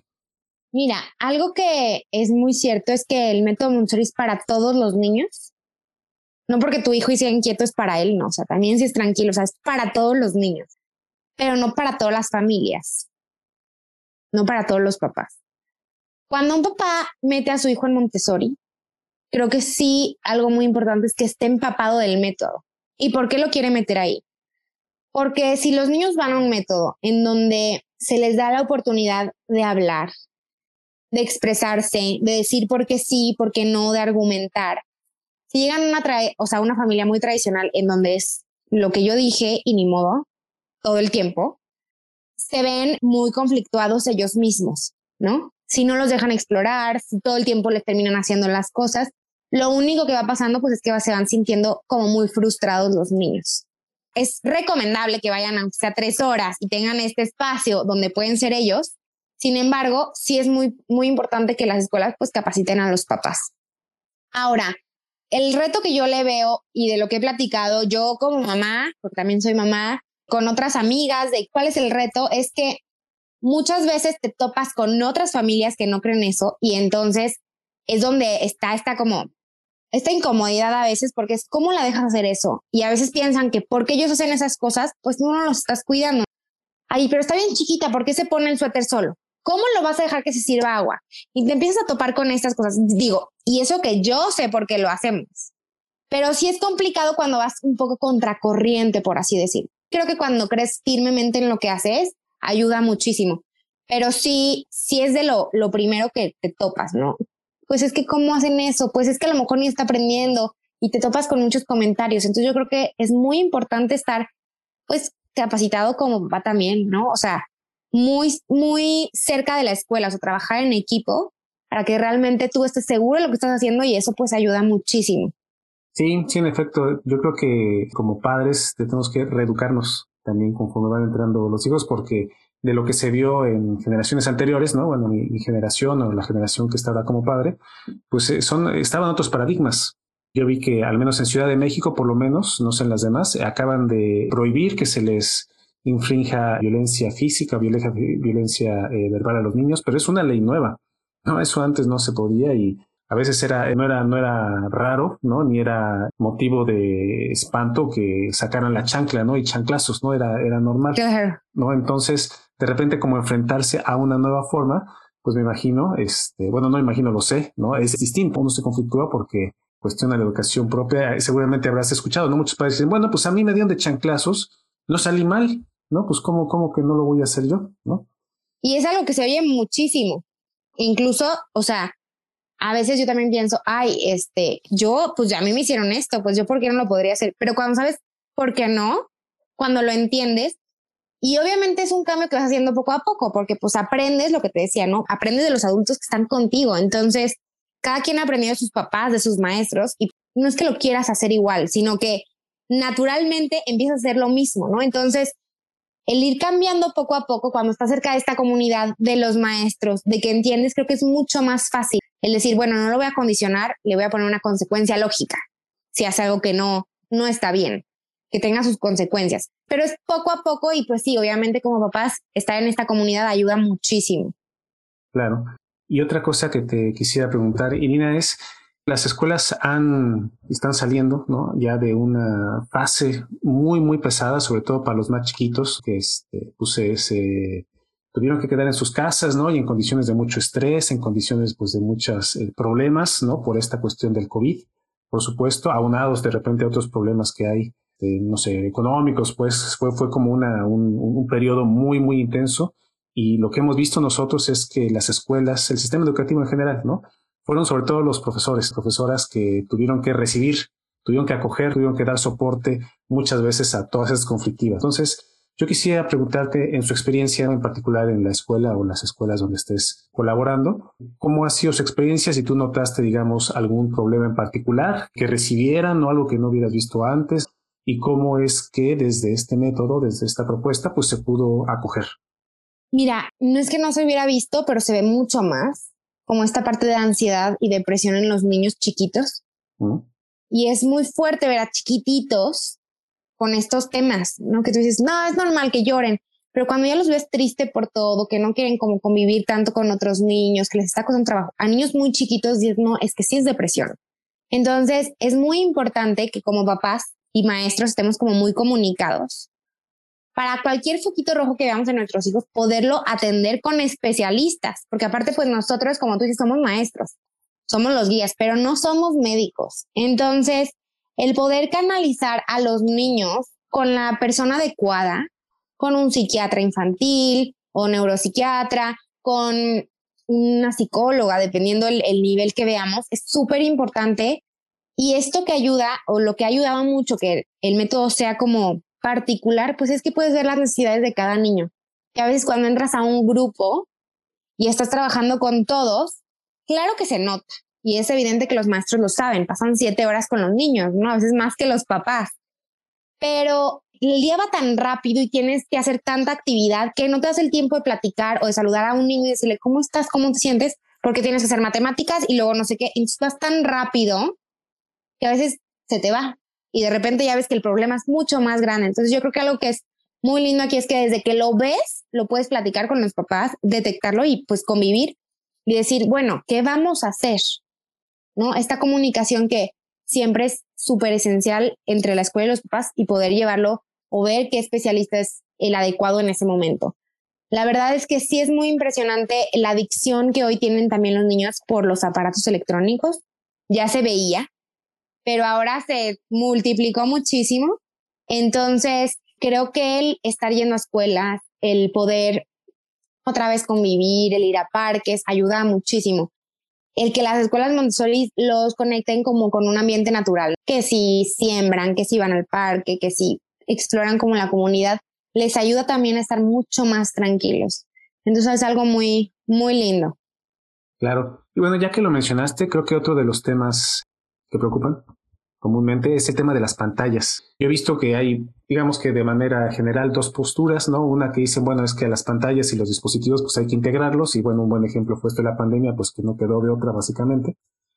Speaker 1: Mira, algo que es muy cierto es que el método Montessori es para todos los niños. No porque tu hijo sea inquieto es para él, no. O sea, también si es tranquilo, o sea, es para todos los niños, pero no para todas las familias, no para todos los papás. Cuando un papá mete a su hijo en Montessori, creo que sí, algo muy importante es que esté empapado del método. ¿Y por qué lo quiere meter ahí? Porque si los niños van a un método en donde se les da la oportunidad de hablar, de expresarse, de decir por qué sí, por qué no, de argumentar. Si llegan a una, o sea, una familia muy tradicional en donde es lo que yo dije y ni modo, todo el tiempo, se ven muy conflictuados ellos mismos, ¿no? Si no los dejan explorar, si todo el tiempo les terminan haciendo las cosas, lo único que va pasando pues es que se van sintiendo como muy frustrados los niños es recomendable que vayan aunque sea tres horas y tengan este espacio donde pueden ser ellos. Sin embargo, sí es muy, muy importante que las escuelas pues capaciten a los papás. Ahora, el reto que yo le veo y de lo que he platicado yo como mamá, porque también soy mamá, con otras amigas de cuál es el reto, es que muchas veces te topas con otras familias que no creen eso y entonces es donde está esta como esta incomodidad a veces porque es cómo la dejas hacer eso. Y a veces piensan que porque ellos hacen esas cosas, pues tú no los estás cuidando. Ay, pero está bien chiquita, ¿por qué se pone el suéter solo? ¿Cómo lo vas a dejar que se sirva agua? Y te empiezas a topar con estas cosas. Digo, y eso que yo sé por qué lo hacemos. Pero sí es complicado cuando vas un poco contracorriente, por así decir. Creo que cuando crees firmemente en lo que haces, ayuda muchísimo. Pero sí, sí es de lo, lo primero que te topas, ¿no? Pues es que cómo hacen eso, pues es que a lo mejor ni está aprendiendo y te topas con muchos comentarios. Entonces yo creo que es muy importante estar pues capacitado como papá también, ¿no? O sea, muy, muy cerca de la escuela, o sea, trabajar en equipo para que realmente tú estés seguro de lo que estás haciendo y eso pues ayuda muchísimo.
Speaker 2: Sí, sí, en efecto, yo creo que como padres tenemos que reeducarnos también conforme van entrando los hijos porque de lo que se vio en generaciones anteriores, ¿no? Bueno, mi, generación o la generación que está ahora como padre, pues eh, son, estaban otros paradigmas. Yo vi que al menos en Ciudad de México, por lo menos, no sé en las demás, acaban de prohibir que se les infrinja violencia física, violencia, violencia eh, verbal a los niños, pero es una ley nueva. No, eso antes no se podía y a veces era, no, era, no era raro, ¿no? Ni era motivo de espanto que sacaran la chancla, ¿no? Y chanclazos, ¿no? Era, era normal, ¿no? Entonces, de repente, como enfrentarse a una nueva forma, pues me imagino, este, bueno, no imagino, lo sé, ¿no? Es distinto, uno se conflictúa porque cuestiona la educación propia, seguramente habrás escuchado, ¿no? Muchos padres dicen, bueno, pues a mí me dieron de chanclazos, no salí mal, ¿no? Pues cómo, cómo que no lo voy a hacer yo, ¿no?
Speaker 1: Y es algo que se oye muchísimo. Incluso, o sea, a veces yo también pienso, ay, este, yo, pues ya a mí me hicieron esto, pues yo por qué no lo podría hacer. Pero cuando sabes por qué no, cuando lo entiendes, y obviamente es un cambio que vas haciendo poco a poco, porque pues aprendes lo que te decía, ¿no? Aprendes de los adultos que están contigo. Entonces, cada quien ha aprendido de sus papás, de sus maestros, y no es que lo quieras hacer igual, sino que naturalmente empiezas a hacer lo mismo, ¿no? Entonces, el ir cambiando poco a poco cuando estás cerca de esta comunidad de los maestros, de que entiendes, creo que es mucho más fácil el decir, bueno, no lo voy a condicionar, le voy a poner una consecuencia lógica, si hace algo que no, no está bien, que tenga sus consecuencias. Pero es poco a poco y pues sí, obviamente como papás, estar en esta comunidad ayuda muchísimo.
Speaker 2: Claro. Y otra cosa que te quisiera preguntar, Irina, es, las escuelas han, están saliendo ¿no? ya de una fase muy, muy pesada, sobre todo para los más chiquitos, que este, pues, se, tuvieron que quedar en sus casas, ¿no? Y en condiciones de mucho estrés, en condiciones pues de muchos eh, problemas, ¿no? Por esta cuestión del COVID, por supuesto, aunados de repente a otros problemas que hay, no sé, económicos, pues fue, fue como una, un, un periodo muy, muy intenso. Y lo que hemos visto nosotros es que las escuelas, el sistema educativo en general, ¿no? Fueron sobre todo los profesores, profesoras que tuvieron que recibir, tuvieron que acoger, tuvieron que dar soporte muchas veces a todas esas conflictivas. Entonces, yo quisiera preguntarte en su experiencia, en particular en la escuela o las escuelas donde estés colaborando, ¿cómo ha sido su experiencia? Si tú notaste, digamos, algún problema en particular que recibieran o algo que no hubieras visto antes y cómo es que desde este método, desde esta propuesta, pues se pudo acoger.
Speaker 1: Mira, no es que no se hubiera visto, pero se ve mucho más como esta parte de ansiedad y depresión en los niños chiquitos. Y es muy fuerte ver a chiquititos con estos temas, ¿no? Que tú dices, no, es normal que lloren, pero cuando ya los ves triste por todo, que no quieren como convivir tanto con otros niños, que les está costando trabajo, a niños muy chiquitos dices, no, es que sí es depresión. Entonces, es muy importante que como papás y maestros estemos como muy comunicados para cualquier foquito rojo que veamos en nuestros hijos, poderlo atender con especialistas, porque aparte, pues nosotros, como tú dices, somos maestros, somos los guías, pero no somos médicos. Entonces, el poder canalizar a los niños con la persona adecuada, con un psiquiatra infantil o neuropsiquiatra, con una psicóloga, dependiendo el, nivel que veamos, es súper importante. Y esto que ayuda, o lo que ha ayudado mucho, que el método sea como particular, pues es que puedes ver las necesidades de cada niño. Que a veces cuando entras a un grupo y estás trabajando con todos, claro que se nota. Y es evidente que los maestros lo saben, pasan siete horas con los niños, ¿no? A veces más que los papás. Pero el día va tan rápido y tienes que hacer tanta actividad que no te das el tiempo de platicar o de saludar a un niño y decirle, ¿cómo estás? ¿Cómo te sientes? Porque tienes que hacer matemáticas y luego no sé qué. Y vas tan rápido que a veces se te va y de repente ya ves que el problema es mucho más grande. Entonces yo creo que algo que es muy lindo aquí es que desde que lo ves, lo puedes platicar con los papás, detectarlo y pues convivir y decir, bueno, ¿qué vamos a hacer? ¿no? Esta comunicación que siempre es súper esencial entre la escuela y los papás y poder llevarlo o ver qué especialista es el adecuado en ese momento. La verdad es que sí es muy impresionante la adicción que hoy tienen también los niños por los aparatos electrónicos. Ya se veía, pero ahora se multiplicó muchísimo. Entonces, creo que el estar yendo a escuelas, el poder otra vez convivir, el ir a parques, ayuda muchísimo el que las escuelas Montessori los conecten como con un ambiente natural, que si siembran, que si van al parque, que si exploran como la comunidad, les ayuda también a estar mucho más tranquilos. Entonces es algo muy, muy lindo.
Speaker 2: Claro. Y bueno, ya que lo mencionaste, creo que otro de los temas que preocupan comúnmente es tema de las pantallas. Yo he visto que hay, digamos que de manera general, dos posturas, ¿no? Una que dice, bueno, es que las pantallas y los dispositivos, pues hay que integrarlos, y bueno, un buen ejemplo fue esto de la pandemia, pues que no quedó de otra, básicamente.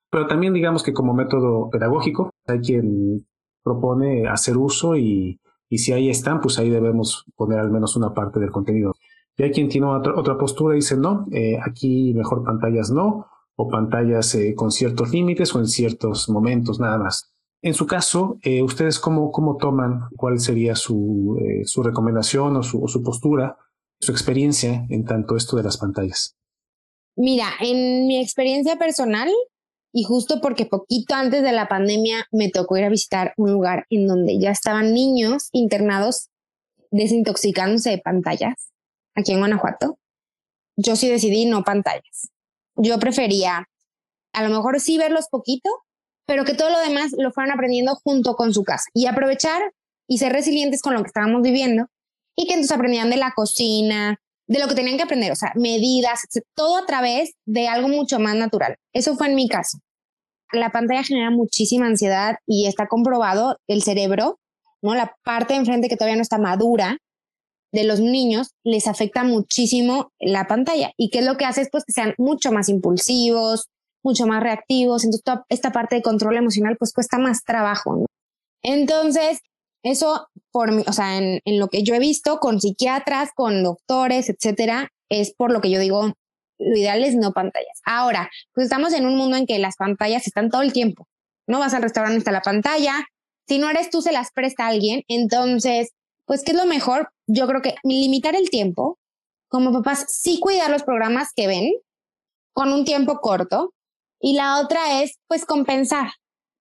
Speaker 2: Pero también, digamos que como método pedagógico, hay quien propone hacer uso y, y si ahí están, pues ahí debemos poner al menos una parte del contenido. Y hay quien tiene otra, otra postura y dice, no, eh, aquí mejor pantallas no, o pantallas eh, con ciertos límites o en ciertos momentos nada más. En su caso, eh, ¿ustedes cómo, cómo toman cuál sería su, eh, su recomendación o su, o su postura, su experiencia en tanto esto de las pantallas?
Speaker 1: Mira, en mi experiencia personal, y justo porque poquito antes de la pandemia me tocó ir a visitar un lugar en donde ya estaban niños internados desintoxicándose de pantallas, aquí en Guanajuato, yo sí decidí no pantallas. Yo prefería a lo mejor sí verlos poquito, pero que todo lo demás lo fueran aprendiendo junto con su casa y aprovechar y ser resilientes con lo que estábamos viviendo y que entonces aprendían de la cocina, de lo que tenían que aprender, o sea, medidas, todo a través de algo mucho más natural. Eso fue en mi caso. La pantalla genera muchísima ansiedad y está comprobado el cerebro, ¿no? La parte de enfrente que todavía no está madura de los niños les afecta muchísimo la pantalla. ¿Y qué es lo que hace? Es pues que sean mucho más impulsivos, mucho más reactivos. Entonces, toda esta parte de control emocional pues cuesta más trabajo, ¿no? Entonces, eso, por mí, o sea, en, en, lo que yo he visto con psiquiatras, con doctores, etcétera, es por lo que yo digo, lo ideal es no pantallas. Ahora, pues estamos en un mundo en que las pantallas están todo el tiempo. No vas al restaurante, está la pantalla. Si no eres tú, se las presta a alguien. Entonces, pues, ¿qué es lo mejor? Yo creo que limitar el tiempo. Como papás, sí cuidar los programas que ven con un tiempo corto. Y la otra es, pues, compensar.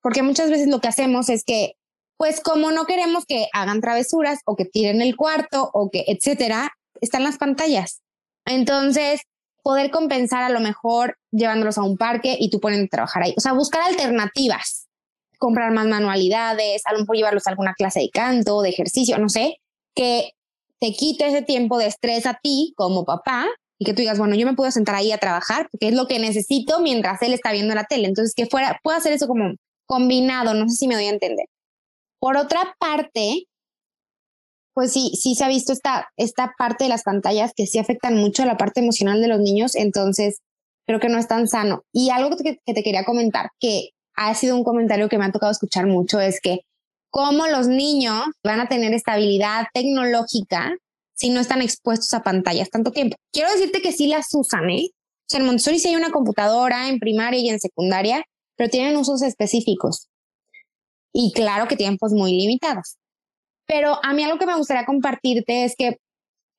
Speaker 1: Porque muchas veces lo que hacemos es que pues como no queremos que hagan travesuras o que tiren el cuarto o que, etcétera, están las pantallas. Entonces, poder compensar a lo mejor llevándolos a un parque y tú ponen a trabajar ahí. O sea, buscar alternativas, comprar más manualidades, a lo mejor llevarlos a alguna clase de canto, de ejercicio, no sé, que te quite ese tiempo de estrés a ti como papá y que tú digas, bueno, yo me puedo sentar ahí a trabajar porque es lo que necesito mientras él está viendo la tele. Entonces, que fuera, puedo hacer eso como combinado, no sé si me doy a entender. Por otra parte, pues sí, sí se ha visto esta, esta parte de las pantallas que sí afectan mucho a la parte emocional de los niños, entonces creo que no es tan sano. Y algo que, que te quería comentar, que ha sido un comentario que me ha tocado escuchar mucho, es que cómo los niños van a tener estabilidad tecnológica si no están expuestos a pantallas tanto tiempo. Quiero decirte que sí las usan, ¿eh? O sea, en Montessori sí hay una computadora en primaria y en secundaria, pero tienen usos específicos y claro que tiempos muy limitados. Pero a mí algo que me gustaría compartirte es que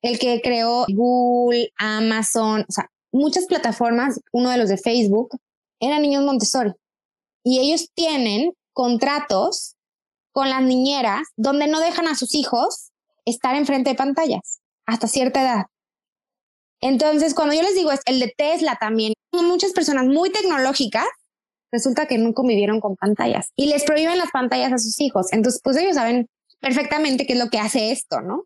Speaker 1: el que creó Google, Amazon, o sea, muchas plataformas, uno de los de Facebook, eran niños Montessori. Y ellos tienen contratos con las niñeras donde no dejan a sus hijos estar enfrente de pantallas hasta cierta edad. Entonces, cuando yo les digo es el de Tesla también, muchas personas muy tecnológicas resulta que no convivieron con pantallas y les prohíben las pantallas a sus hijos. Entonces, pues ellos saben perfectamente qué es lo que hace esto, ¿no?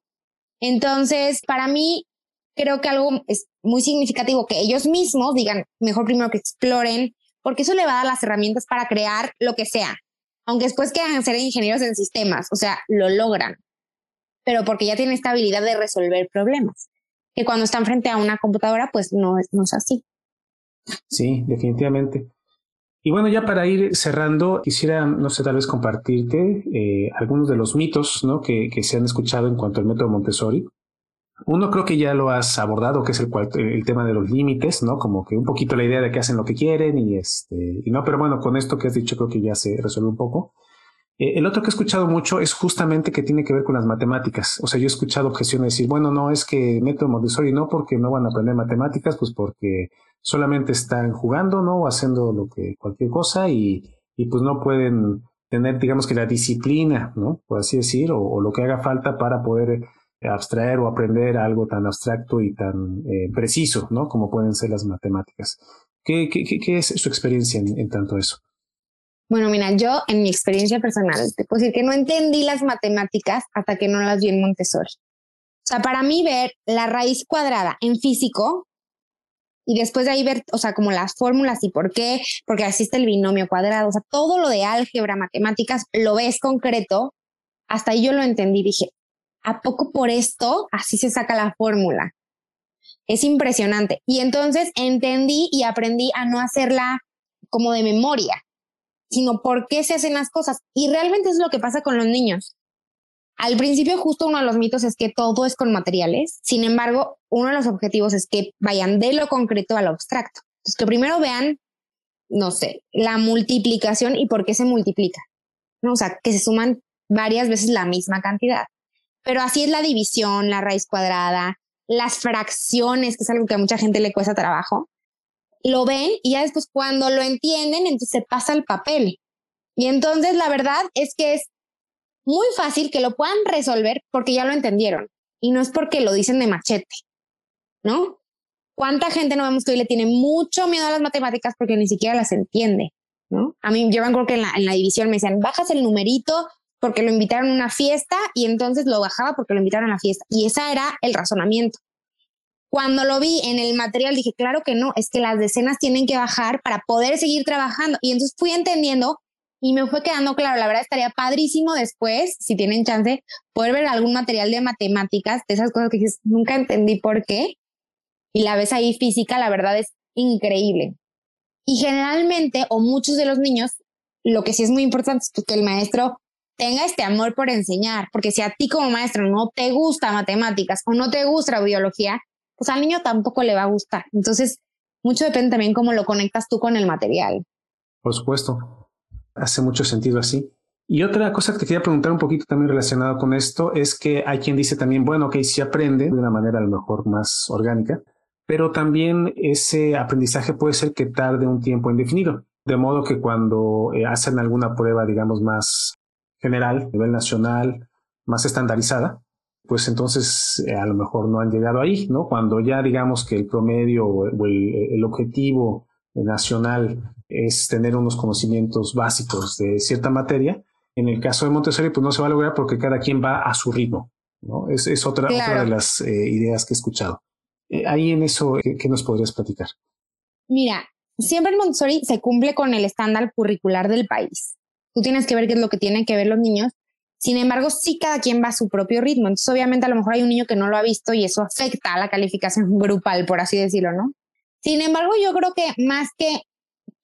Speaker 1: Entonces, para mí, creo que algo es muy significativo que ellos mismos digan, mejor primero que exploren, porque eso le va a dar las herramientas para crear lo que sea. Aunque después quieran ser ingenieros en sistemas, o sea, lo logran, pero porque ya tienen esta habilidad de resolver problemas, que cuando están frente a una computadora, pues no es, no es así.
Speaker 2: Sí, definitivamente. Y bueno, ya para ir cerrando, quisiera, no sé, tal vez compartirte eh, algunos de los mitos ¿no? que, que, se han escuchado en cuanto al método Montessori. Uno creo que ya lo has abordado, que es el, el tema de los límites, ¿no? Como que un poquito la idea de que hacen lo que quieren y este, y no, pero bueno, con esto que has dicho creo que ya se resuelve un poco. Eh, el otro que he escuchado mucho es justamente que tiene que ver con las matemáticas. O sea, yo he escuchado objeciones decir, bueno, no, es que método Montessori no porque no van a aprender matemáticas, pues porque solamente están jugando, ¿no? O haciendo lo que, cualquier cosa y, pues no pueden tener, digamos que la disciplina, ¿no? Por así decir, o, lo que haga falta para poder abstraer o aprender algo tan abstracto y tan eh, preciso, ¿no? Como pueden ser las matemáticas. ¿Qué, qué, qué es su experiencia en, en, tanto eso?
Speaker 1: Bueno, mira, yo en mi experiencia personal te puedo decir que no entendí las matemáticas hasta que no las vi en Montessori. O sea, para mí ver la raíz cuadrada en físico y después de ahí ver, o sea, como las fórmulas y por qué, porque existe el binomio cuadrado, o sea, todo lo de álgebra, matemáticas, lo ves concreto, hasta ahí yo lo entendí, dije, ¿a poco por esto así se saca la fórmula? Es impresionante. Y entonces entendí y aprendí a no hacerla como de memoria, sino por qué se hacen las cosas. Y realmente es lo que pasa con los niños. Al principio, justo uno de los mitos es que todo es con materiales. Sin embargo, uno de los objetivos es que vayan de lo concreto a lo abstracto. Entonces, que primero vean no sé, la multiplicación y por qué se multiplica. ¿no? O sea, que se suman varias veces la misma cantidad. Pero así es la división, la raíz cuadrada, las fracciones, que es algo que a mucha gente le cuesta trabajo. Lo ven y ya después cuando lo entienden, entonces se pasa el papel. Y entonces la verdad es que es muy fácil que lo puedan resolver porque ya lo entendieron y no es porque lo dicen de machete, ¿no? ¿Cuánta gente no vemos que hoy le tiene mucho miedo a las matemáticas porque ni siquiera las entiende, ¿no? A mí yo me acuerdo que en la, en la división me decían, bajas el numerito porque lo invitaron a una fiesta y entonces lo bajaba porque lo invitaron a la fiesta. Y ese era el razonamiento. Cuando lo vi en el material dije, claro que no, es que las decenas tienen que bajar para poder seguir trabajando. Y entonces fui entendiendo y me fue quedando claro, la verdad estaría padrísimo después, si tienen chance, poder ver algún material de matemáticas, de esas cosas que nunca entendí por qué, y la ves ahí física, la verdad es increíble. Y generalmente, o muchos de los niños, lo que sí es muy importante es que el maestro tenga este amor por enseñar, porque si a ti como maestro no te gusta matemáticas o no te gusta biología, pues al niño tampoco le va a gustar. Entonces, mucho depende también cómo lo conectas tú con el material.
Speaker 2: Por supuesto hace mucho sentido así. Y otra cosa que te quería preguntar un poquito también relacionado con esto es que hay quien dice también, bueno, que si aprende de una manera a lo mejor más orgánica, pero también ese aprendizaje puede ser que tarde un tiempo indefinido. De modo que cuando eh, hacen alguna prueba, digamos, más general, a nivel nacional, más estandarizada, pues entonces eh, a lo mejor no han llegado ahí, ¿no? Cuando ya digamos que el promedio o el, el objetivo nacional es tener unos conocimientos básicos de cierta materia. En el caso de Montessori, pues no se va a lograr porque cada quien va a su ritmo. ¿no? Es, es otra, otra de las eh, ideas que he escuchado. Eh, ahí en eso, ¿qué, nos podrías platicar?
Speaker 1: Mira, siempre en Montessori se cumple con el estándar curricular del país. Tú tienes que ver qué es lo que tienen que ver los niños. Sin embargo, sí cada quien va a su propio ritmo. Entonces, obviamente, a lo mejor hay un niño que no lo ha visto y eso afecta a la calificación grupal, por así decirlo, ¿no? Sin embargo, yo creo que más que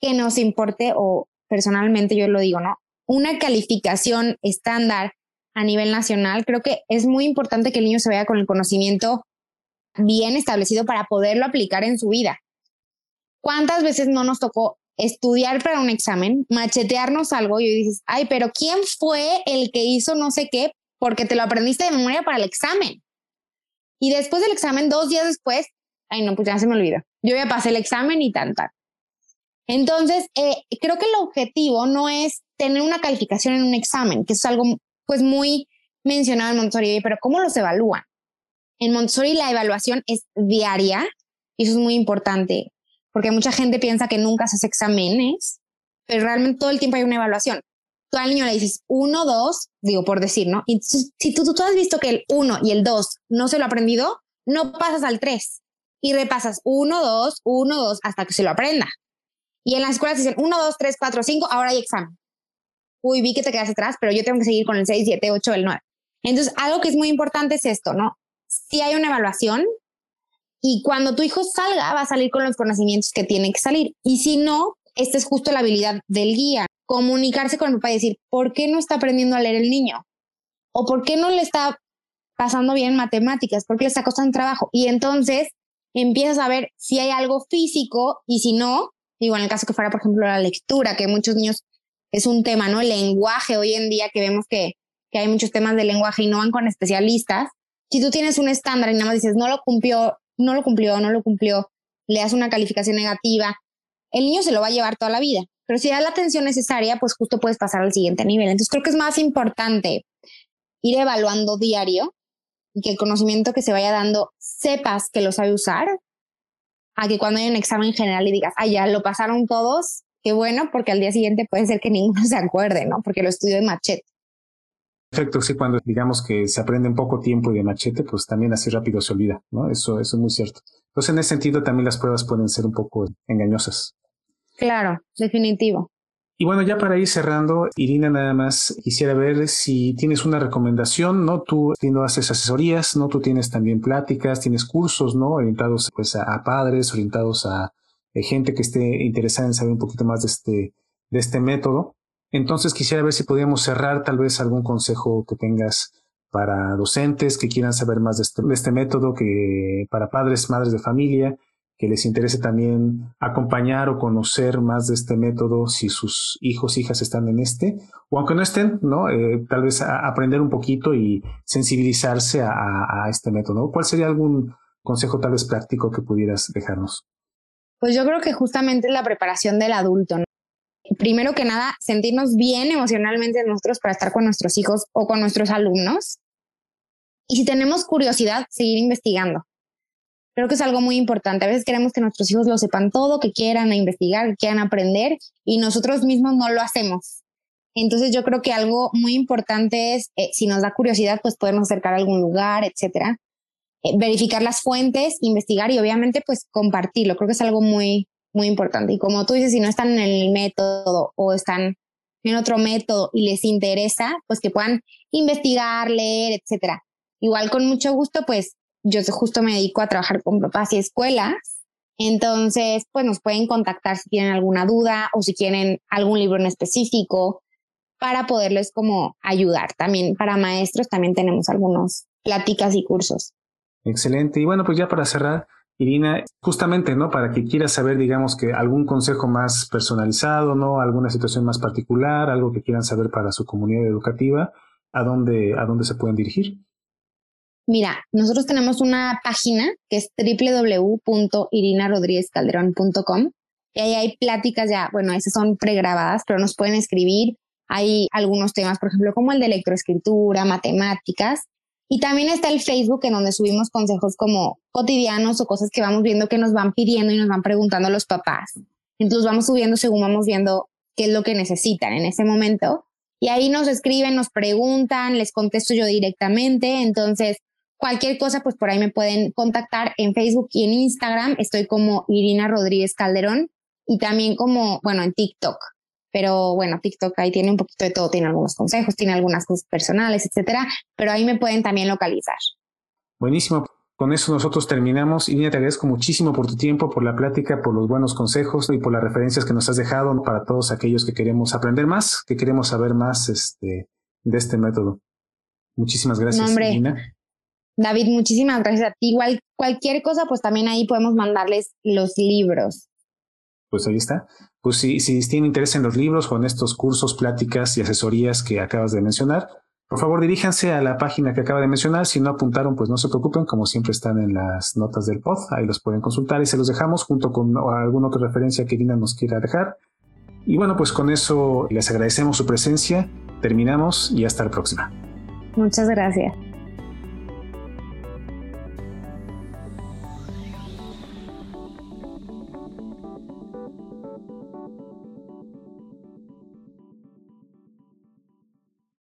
Speaker 1: que nos importe, o personalmente yo lo digo, ¿no? Una calificación estándar a nivel nacional, creo que es muy importante que el niño se vea con el conocimiento bien establecido para poderlo aplicar en su vida. ¿Cuántas veces no nos tocó estudiar para un examen, machetearnos algo y dices, ay, pero ¿quién fue el que hizo no sé qué? Porque te lo aprendiste de memoria para el examen. Y después del examen, dos días después, ay, no, pues ya se me olvidó. Yo ya pasé el examen y tal, tal. Entonces, eh, creo que el objetivo no es tener una calificación en un examen, que es algo pues muy mencionado en Montessori, pero ¿cómo los evalúan? En Montessori la evaluación es diaria y eso es muy importante, porque mucha gente piensa que nunca se hace exámenes, pero realmente todo el tiempo hay una evaluación. Tú al niño le dices uno, dos, digo por decir, ¿no? Y si tú, tú has visto que el uno y el dos no se lo ha aprendido, no pasas al tres y repasas uno, dos, uno, dos, hasta que se lo aprenda. Y en las escuelas dicen 1, 2, 3, 4, 5, ahora hay examen. Uy, vi que te quedas atrás, pero yo tengo que seguir con el 6, 7, 8, el 9. Entonces, algo que es muy importante es esto, ¿no? Si hay una evaluación y cuando tu hijo salga, va a salir con los conocimientos que tiene que salir. Y si no, esta es justo la habilidad del guía, comunicarse con el papá y decir, ¿por qué no está aprendiendo a leer el niño? ¿O por qué no le está pasando bien matemáticas? ¿Por qué le está costando trabajo? Y entonces empiezas a ver si hay algo físico y si no, Digo, en el caso que fuera, por ejemplo, la lectura, que muchos niños es un tema, ¿no? El lenguaje hoy en día que vemos que, que hay muchos temas de lenguaje y no van con especialistas. Si tú tienes un estándar y nada más dices, no lo cumplió, no lo cumplió, no lo cumplió, le das una calificación negativa, el niño se lo va a llevar toda la vida. Pero si da la atención necesaria, pues justo puedes pasar al siguiente nivel. Entonces creo que es más importante ir evaluando diario y que el conocimiento que se vaya dando sepas que lo sabe usar a que cuando hay un examen general y digas, ah, ya lo pasaron todos, qué bueno, porque al día siguiente puede ser que ninguno se acuerde, ¿no? Porque lo estudió de machete.
Speaker 2: Perfecto, sí, cuando digamos que se aprende en poco tiempo y de machete, pues también así rápido se olvida, ¿no? Eso, eso es muy cierto. Entonces, en ese sentido, también las pruebas pueden ser un poco engañosas.
Speaker 1: Claro, definitivo.
Speaker 2: Y bueno, ya para ir cerrando, Irina, nada más quisiera ver si tienes una recomendación, ¿no? Tú no haces asesorías, ¿no? Tú tienes también pláticas, tienes cursos, ¿no? Orientados pues a, padres, orientados a, eh, gente que esté interesada en saber un poquito más de este, de este método. Entonces quisiera ver si podíamos cerrar tal vez algún consejo que tengas para docentes que quieran saber más de este, de este método, que para padres, madres de familia, que les interese también acompañar o conocer más de este método si sus hijos, hijas están en este, o aunque no estén, ¿no? Eh, tal vez aprender un poquito y sensibilizarse a, a, este método. ¿Cuál sería algún consejo tal vez práctico que pudieras dejarnos?
Speaker 1: Pues yo creo que justamente la preparación del adulto. ¿no? Primero que nada, sentirnos bien emocionalmente nosotros para estar con nuestros hijos o con nuestros alumnos. Y si tenemos curiosidad, seguir investigando. Creo que es algo muy importante. A veces queremos que nuestros hijos lo sepan todo, que quieran investigar, que quieran aprender y nosotros mismos no lo hacemos. Entonces yo creo que algo muy importante es, eh, si nos da curiosidad, pues podernos acercar a algún lugar, etcétera. Eh, verificar las fuentes, investigar y obviamente pues compartirlo. Creo que es algo muy, muy importante. Y como tú dices, si no están en el método o están en otro método y les interesa, pues que puedan investigar, leer, etcétera. Igual con mucho gusto, pues yo justo me dedico a trabajar con papás y escuelas. Entonces, pues nos pueden contactar si tienen alguna duda o si quieren algún libro en específico para poderles como ayudar. También para maestros también tenemos algunos pláticas y cursos.
Speaker 2: Excelente. Y bueno, pues ya para cerrar, Irina, justamente, ¿no? Para que quieras saber, digamos, que algún consejo más personalizado, ¿no? Alguna situación más particular, algo que quieran saber para su comunidad educativa, ¿a dónde, a dónde se pueden dirigir?
Speaker 1: Mira, nosotros tenemos una página que es www.irinarodríguezcalderón.com y ahí hay pláticas ya, bueno, esas son pregrabadas, pero nos pueden escribir. Hay algunos temas, por ejemplo, como el de electroescritura, matemáticas. Y también está el Facebook en donde subimos consejos como cotidianos o cosas que vamos viendo que nos van pidiendo y nos van preguntando los papás. Entonces vamos subiendo según vamos viendo qué es lo que necesitan en ese momento. Y ahí nos escriben, nos preguntan, les contesto yo directamente. Entonces, Cualquier cosa, pues por ahí me pueden contactar en Facebook y en Instagram. Estoy como Irina Rodríguez Calderón y también como, bueno, en TikTok. Pero bueno, TikTok ahí tiene un poquito de todo, tiene algunos consejos, tiene algunas cosas personales, etcétera, pero ahí me pueden también localizar.
Speaker 2: Buenísimo. Con eso nosotros terminamos. Irina, te agradezco muchísimo por tu tiempo, por la plática, por los buenos consejos y por las referencias que nos has dejado para todos aquellos que queremos aprender más, que queremos saber más este, de este método. Muchísimas gracias, Irina.
Speaker 1: David, muchísimas gracias a ti. Igual cualquier cosa, pues también ahí podemos mandarles los libros.
Speaker 2: Pues ahí está. Pues si, si tienen interés en los libros o en estos cursos, pláticas y asesorías que acabas de mencionar, por favor diríjanse a la página que acaba de mencionar. Si no apuntaron, pues no se preocupen, como siempre están en las notas del pod, ahí los pueden consultar y se los dejamos junto con alguna otra referencia que Dina nos quiera dejar. Y bueno, pues con eso les agradecemos su presencia, terminamos y hasta la próxima.
Speaker 1: Muchas gracias.